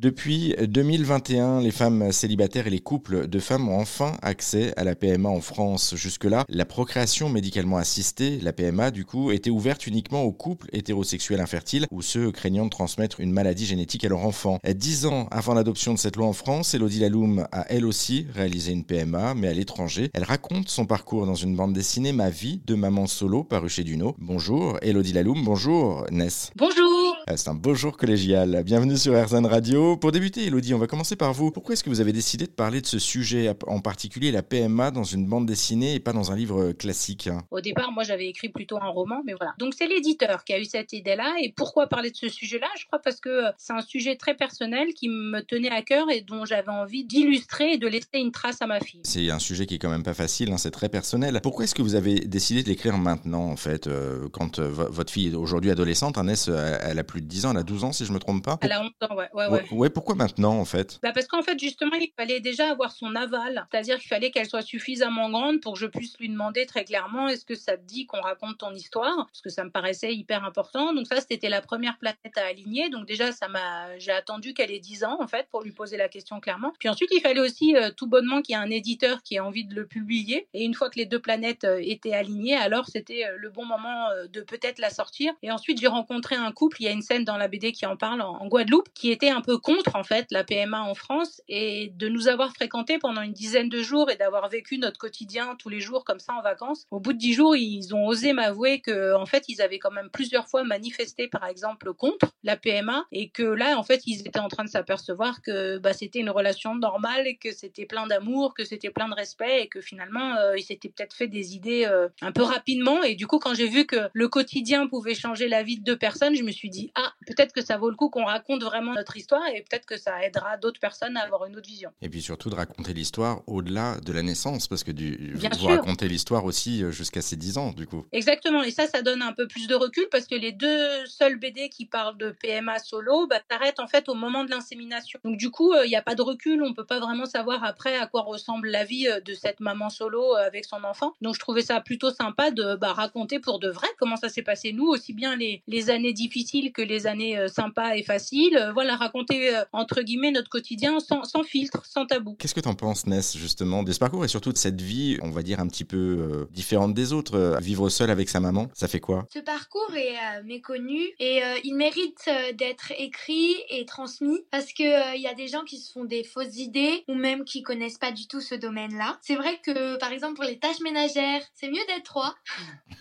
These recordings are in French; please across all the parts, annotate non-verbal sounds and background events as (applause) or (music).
Depuis 2021, les femmes célibataires et les couples de femmes ont enfin accès à la PMA en France. Jusque-là, la procréation médicalement assistée, la PMA du coup, était ouverte uniquement aux couples hétérosexuels infertiles ou ceux craignant de transmettre une maladie génétique à leur enfant. Dix ans avant l'adoption de cette loi en France, Elodie Laloum a elle aussi réalisé une PMA, mais à l'étranger. Elle raconte son parcours dans une bande dessinée Ma vie de maman solo paru chez Duno. Bonjour Elodie Laloum, bonjour Ness. Bonjour C'est un beau jour collégial. Bienvenue sur RZN Radio. Pour débuter, Elodie, on va commencer par vous. Pourquoi est-ce que vous avez décidé de parler de ce sujet, en particulier la PMA, dans une bande dessinée et pas dans un livre classique? Au départ, moi, j'avais écrit plutôt un roman, mais voilà. Donc, c'est l'éditeur qui a eu cette idée-là. Et pourquoi parler de ce sujet-là? Je crois parce que c'est un sujet très personnel qui me tenait à cœur et dont j'avais envie d'illustrer et de laisser une trace à ma fille. C'est un sujet qui est quand même pas facile, hein, c'est très personnel. Pourquoi est-ce que vous avez décidé de l'écrire maintenant, en fait, euh, quand euh, votre fille est aujourd'hui adolescente, Annès, elle a plus de 10 ans, elle a 12 ans, si je me trompe pas Elle a 11 ans, ouais. Ouais, ouais. ouais pourquoi maintenant, en fait? Bah Parce qu'en fait, justement, il fallait déjà avoir son aval. C'est-à-dire qu'il fallait qu'elle soit suffisamment grande pour que je puisse lui demander très clairement est-ce que ça te dit qu'on raconte ton histoire? Parce que ça me paraissait hyper important. Donc, ça, c'était la première planète à aligner. Donc, déjà, ça m'a, j'ai attendu qu'elle ait 10 ans, en fait, pour lui poser la question clairement. Puis ensuite, il fallait aussi euh, tout bonnement qu'il y ait un éditeur qui ait envie de le publier. Et une fois que les deux planètes euh, étaient alignées, alors c'était euh, le bon moment de peut-être la sortir. Et ensuite, j'ai rencontré un couple. Il y a une dans la BD qui en parle en, Guadeloupe, qui était un peu contre, en fait, la PMA en France et de nous avoir fréquentés pendant une dizaine de jours et d'avoir vécu notre quotidien tous les jours comme ça en vacances. Au bout de dix jours, ils ont osé m'avouer que, en fait, ils avaient quand même plusieurs fois manifesté, par exemple, contre la PMA et que là, en fait, ils étaient en train de s'apercevoir que bah, c'était une relation normale et que c'était plein d'amour, que c'était plein de respect et que finalement, euh, ils s'étaient peut-être fait des idées euh, un peu rapidement. Et du coup, quand j'ai vu que le quotidien pouvait changer la vie de deux personnes, je me suis dit, ah, peut-être que ça vaut le coup qu'on raconte vraiment notre histoire et peut-être que ça aidera d'autres personnes à avoir une autre vision. Et puis surtout de raconter l'histoire au-delà de la naissance, parce que du, vous racontez l'histoire aussi euh, jusqu'à ses 10 ans, du coup. Exactement, et ça, ça donne un peu plus de recul parce que les deux seuls BD qui parlent de PMA solo bah, s'arrêtent en fait au moment de l'insémination. Donc du coup, il n'y a pas de recul, on peut pas vraiment savoir après à quoi ressemble la vie euh, de cette maman solo euh, avec son enfant. Donc je trouvais ça plutôt sympa de bah, raconter pour de vrai comment ça s'est passé nous, aussi bien les, les années difficiles que les années euh, sympas et faciles. Voilà, raconter entre guillemets notre quotidien sans, sans filtre, sans tabou. Qu'est-ce que tu en penses, Ness, justement, de ce parcours et surtout de cette vie, on va dire un petit peu différente des autres Vivre seul avec sa maman, ça fait quoi? Ce parcours est méconnu et il mérite d'être écrit et transmis parce que il y a des gens qui se font des fausses idées ou même qui connaissent pas du tout ce domaine-là. C'est vrai que, par exemple, pour les tâches ménagères, c'est mieux d'être trois.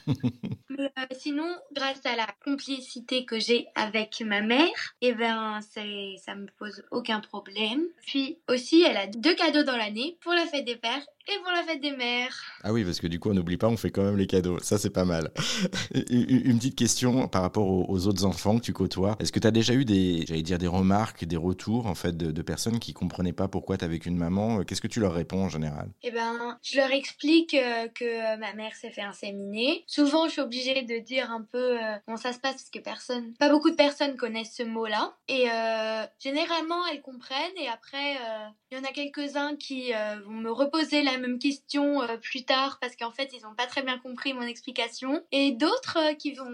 (laughs) Euh, sinon, grâce à la complicité que j'ai avec ma mère, eh ben, ça me pose aucun problème. Puis aussi, elle a deux cadeaux dans l'année pour la fête des pères et pour la fête des mères. Ah oui, parce que du coup, on n'oublie pas, on fait quand même les cadeaux. Ça, c'est pas mal. (laughs) Une petite question par rapport aux autres enfants que tu côtoies. Est-ce que tu as déjà eu des, j'allais dire, des remarques, des retours, en fait, de, personnes qui comprenaient pas pourquoi tu avec une maman? Qu'est-ce que tu leur réponds en général? Eh ben, je leur explique euh, que ma mère s'est fait inséminer. Souvent, je suis obligée de dire un peu euh, comment ça se passe parce que personne, pas beaucoup de personnes connaissent ce mot-là. Et euh, généralement, elles comprennent. Et après, il y en a quelques-uns qui vont me reposer la même question euh, plus tard parce qu'en fait ils n'ont pas très bien compris mon explication et d'autres euh, qui vont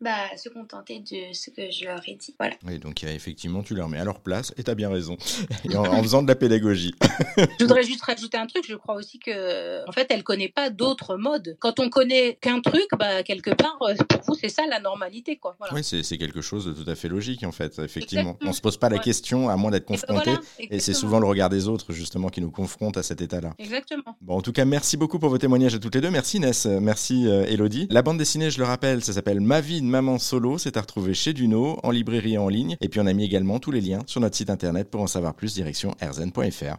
bah, se contenter de ce que je leur ai dit. Voilà. Oui, donc effectivement tu leur mets à leur place et tu as bien raison (laughs) en, faisant de la pédagogie. je voudrais juste rajouter un truc, je crois aussi que en fait elle connaît pas d'autres modes. Quand on connaît qu'un truc, bah, quelque part euh, pour vous c'est ça la normalité quoi. Oui, c'est quelque chose de tout à fait logique en fait, effectivement. On se pose pas la question à moins d'être ben confronté et, c'est souvent le regard des autres justement qui nous confronte à cet état-là. Exactement. Bon, en tout cas, merci beaucoup pour vos témoignages à toutes les deux. Merci Ness, merci euh, Elodie. La bande dessinée, je le rappelle, ça s'appelle Ma vie de maman solo. C'est à retrouver chez Duno, en librairie et en ligne. Et puis on a mis également tous les liens sur notre site internet pour en savoir plus, direction erzen.fr.